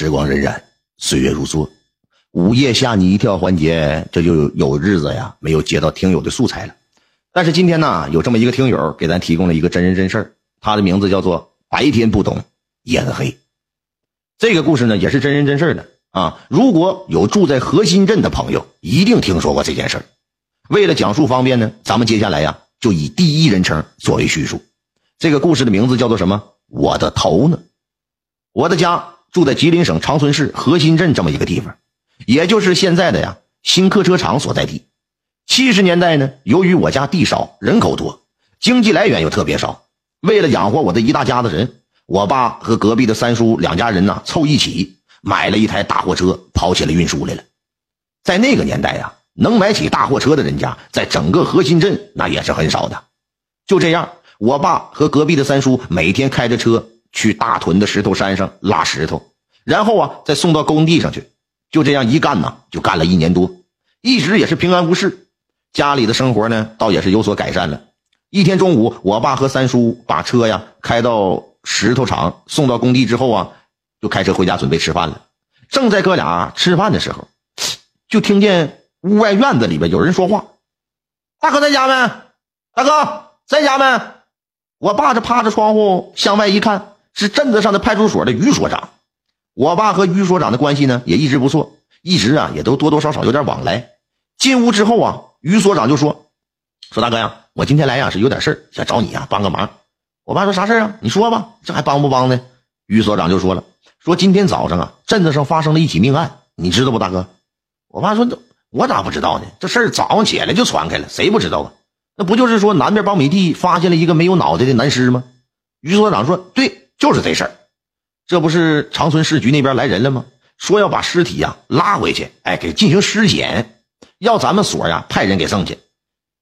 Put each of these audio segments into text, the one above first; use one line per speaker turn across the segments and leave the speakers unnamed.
时光荏苒，岁月如梭。午夜吓你一跳环节，这就有日子呀没有接到听友的素材了。但是今天呢，有这么一个听友给咱提供了一个真人真事儿，他的名字叫做“白天不懂夜的黑”。这个故事呢也是真人真事的啊。如果有住在河心镇的朋友，一定听说过这件事儿。为了讲述方便呢，咱们接下来呀就以第一人称作为叙述。这个故事的名字叫做什么？我的头呢？我的家住在吉林省长春市河心镇这么一个地方。也就是现在的呀，新客车厂所在地。七十年代呢，由于我家地少人口多，经济来源又特别少，为了养活我的一大家子人，我爸和隔壁的三叔两家人呢凑一起买了一台大货车，跑起了运输来了。在那个年代呀，能买起大货车的人家，在整个河心镇那也是很少的。就这样，我爸和隔壁的三叔每天开着车去大屯的石头山上拉石头，然后啊再送到工地上去。就这样一干呢，就干了一年多，一直也是平安无事。家里的生活呢，倒也是有所改善了。一天中午，我爸和三叔把车呀开到石头厂，送到工地之后啊，就开车回家准备吃饭了。正在哥俩吃饭的时候，就听见屋外院子里边有人说话：“大哥在家没？大哥在家没？”我爸这趴着窗户向外一看，是镇子上的派出所的于所长。我爸和于所长的关系呢，也一直不错，一直啊也都多多少少有点往来。进屋之后啊，于所长就说：“说大哥呀，我今天来呀是有点事想找你啊帮个忙。”我爸说啥事啊？你说吧，这还帮不帮呢？于所长就说了：“说今天早上啊，镇子上发生了一起命案，你知道不，大哥？”我爸说：“我咋不知道呢？这事儿早上起来就传开了，谁不知道啊？那不就是说南边苞米地发现了一个没有脑袋的男尸吗？”于所长说：“对，就是这事儿。”这不是长春市局那边来人了吗？说要把尸体呀拉回去，哎，给进行尸检，要咱们所呀派人给送去。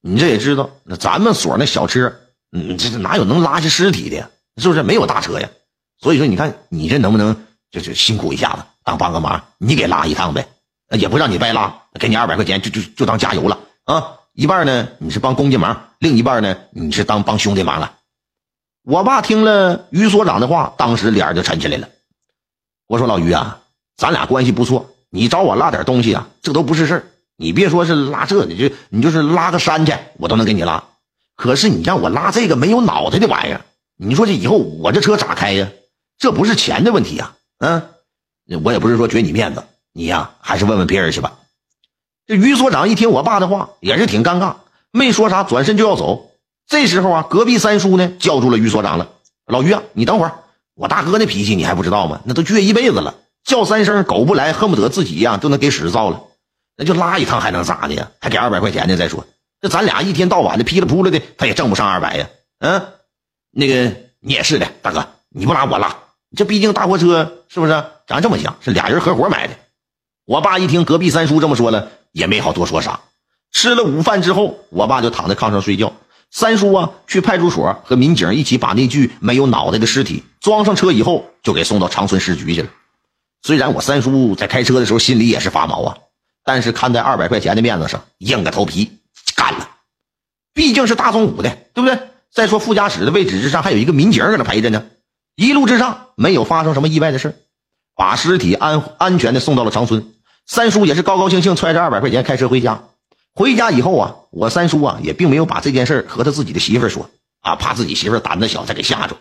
你这也知道，那咱们所那小车，嗯，这哪有能拉下尸体的呀？是不是没有大车呀？所以说，你看你这能不能就就辛苦一下子，当帮个忙，你给拉一趟呗？也不让你白拉，给你二百块钱，就就就当加油了啊！一半呢你是帮公家忙，另一半呢你是当帮兄弟忙了。我爸听了于所长的话，当时脸就沉起来了。我说：“老于啊，咱俩关系不错，你找我拉点东西啊，这都不是事儿。你别说是拉这，你就你就是拉个山去，我都能给你拉。可是你让我拉这个没有脑袋的玩意儿，你说这以后我这车咋开呀？这不是钱的问题呀，嗯，我也不是说绝你面子，你呀还是问问别人去吧。”这于所长一听我爸的话，也是挺尴尬，没说啥，转身就要走。这时候啊，隔壁三叔呢叫住了于所长了。老于啊，你等会儿，我大哥那脾气你还不知道吗？那都倔一辈子了，叫三声狗不来，恨不得自己呀都能给屎造了。那就拉一趟还能咋的呀？还给二百块钱呢。再说，这咱俩一天到晚的噼里扑啦的，他也挣不上二百呀。嗯，那个你也是的，大哥，你不拉我拉，这毕竟大货车是不是？咱这么想，是俩人合伙买的。我爸一听隔壁三叔这么说了，也没好多说啥。吃了午饭之后，我爸就躺在炕上睡觉。三叔啊，去派出所和民警一起把那具没有脑袋的尸体装上车以后，就给送到长春市局去了。虽然我三叔在开车的时候心里也是发毛啊，但是看在二百块钱的面子上，硬着头皮干了。毕竟是大中午的，对不对？再说副驾驶的位置之上还有一个民警搁那陪着呢。一路之上没有发生什么意外的事把尸体安安全的送到了长春。三叔也是高高兴兴揣着二百块钱开车回家。回家以后啊，我三叔啊也并没有把这件事和他自己的媳妇说啊，怕自己媳妇胆子小再给吓着。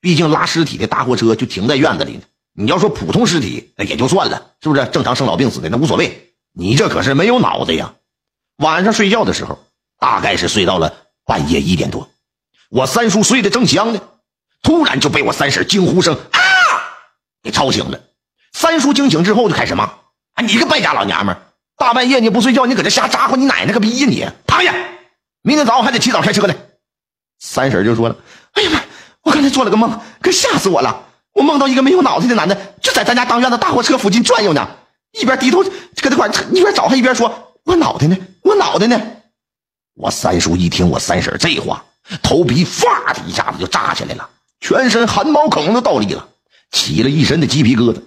毕竟拉尸体的大货车就停在院子里呢。你要说普通尸体那也就算了，是不是？正常生老病死的那无所谓。你这可是没有脑袋呀！晚上睡觉的时候，大概是睡到了半夜一点多，我三叔睡得正香呢，突然就被我三婶惊呼声啊给吵醒了。三叔惊醒之后就开始骂：“啊，你个败家老娘们！”大半夜你不睡觉，你搁这瞎咋呼你奶奶个逼呀！你躺下，明天早上还得起早开车呢。三婶就说了：“哎呀妈，我刚才做了个梦，可吓死我了！我梦到一个没有脑袋的男的，就在咱家当院子大货车附近转悠呢，一边低头搁那块一边找，还一边说：我脑袋呢？我脑袋呢？”我三叔一听我三婶这话，头皮发的一下子就炸起来了，全身汗毛孔都倒立了，起了一身的鸡皮疙瘩。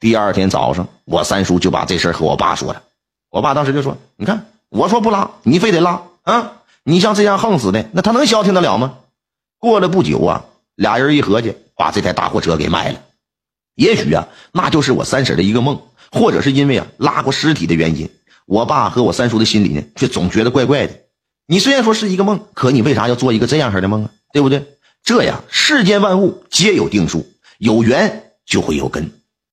第二天早上，我三叔就把这事和我爸说了。我爸当时就说：“你看，我说不拉，你非得拉啊！你像这样横死的，那他能消停得了吗？”过了不久啊，俩人一合计，把这台大货车给卖了。也许啊，那就是我三婶的一个梦，或者是因为啊拉过尸体的原因。我爸和我三叔的心里呢，却总觉得怪怪的。你虽然说是一个梦，可你为啥要做一个这样式的梦啊？对不对？这样世间万物皆有定数，有缘就会有根。